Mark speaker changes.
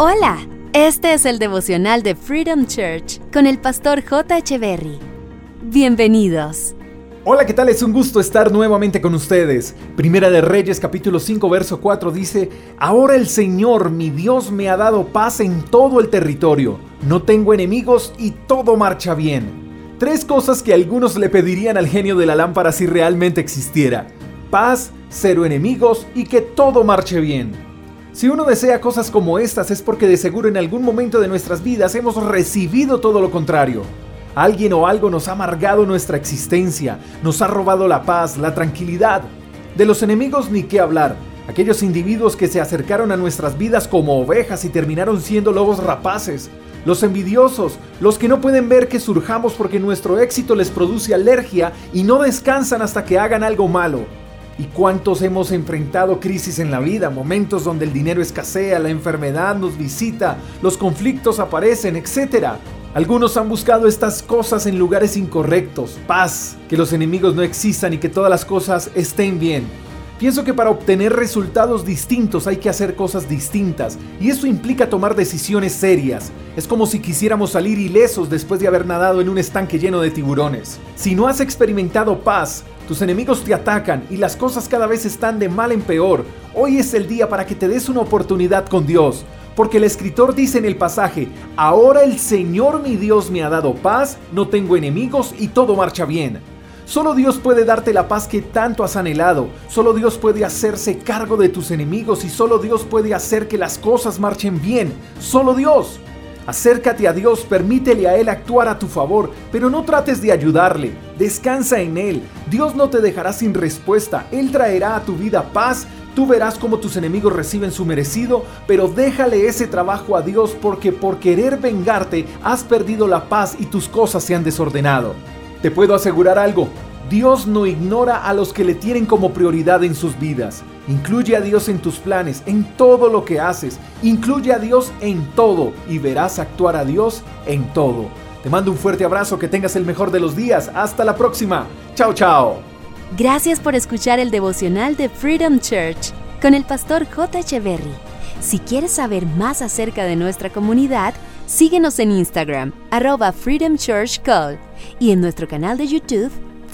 Speaker 1: Hola, este es el devocional de Freedom Church con el pastor J. Berry. Bienvenidos.
Speaker 2: Hola, ¿qué tal? Es un gusto estar nuevamente con ustedes. Primera de Reyes capítulo 5 verso 4 dice, Ahora el Señor mi Dios me ha dado paz en todo el territorio. No tengo enemigos y todo marcha bien. Tres cosas que algunos le pedirían al genio de la lámpara si realmente existiera. Paz, cero enemigos y que todo marche bien. Si uno desea cosas como estas es porque de seguro en algún momento de nuestras vidas hemos recibido todo lo contrario. Alguien o algo nos ha amargado nuestra existencia, nos ha robado la paz, la tranquilidad. De los enemigos ni qué hablar. Aquellos individuos que se acercaron a nuestras vidas como ovejas y terminaron siendo lobos rapaces los envidiosos, los que no pueden ver que surjamos porque nuestro éxito les produce alergia y no descansan hasta que hagan algo malo. ¿Y cuántos hemos enfrentado crisis en la vida, momentos donde el dinero escasea, la enfermedad nos visita, los conflictos aparecen, etc.? Algunos han buscado estas cosas en lugares incorrectos, paz, que los enemigos no existan y que todas las cosas estén bien. Pienso que para obtener resultados distintos hay que hacer cosas distintas y eso implica tomar decisiones serias. Es como si quisiéramos salir ilesos después de haber nadado en un estanque lleno de tiburones. Si no has experimentado paz, tus enemigos te atacan y las cosas cada vez están de mal en peor. Hoy es el día para que te des una oportunidad con Dios. Porque el escritor dice en el pasaje, ahora el Señor mi Dios me ha dado paz, no tengo enemigos y todo marcha bien. Solo Dios puede darte la paz que tanto has anhelado. Solo Dios puede hacerse cargo de tus enemigos y solo Dios puede hacer que las cosas marchen bien. Solo Dios. Acércate a Dios, permítele a Él actuar a tu favor, pero no trates de ayudarle. Descansa en Él. Dios no te dejará sin respuesta. Él traerá a tu vida paz. Tú verás cómo tus enemigos reciben su merecido, pero déjale ese trabajo a Dios porque por querer vengarte has perdido la paz y tus cosas se han desordenado. Te puedo asegurar algo, Dios no ignora a los que le tienen como prioridad en sus vidas. Incluye a Dios en tus planes, en todo lo que haces. Incluye a Dios en todo y verás actuar a Dios en todo. Te mando un fuerte abrazo, que tengas el mejor de los días. Hasta la próxima. Chao, chao.
Speaker 1: Gracias por escuchar el devocional de Freedom Church con el pastor J. Echeverry. Si quieres saber más acerca de nuestra comunidad, síguenos en Instagram, arroba Freedom Church Call, y en nuestro canal de YouTube,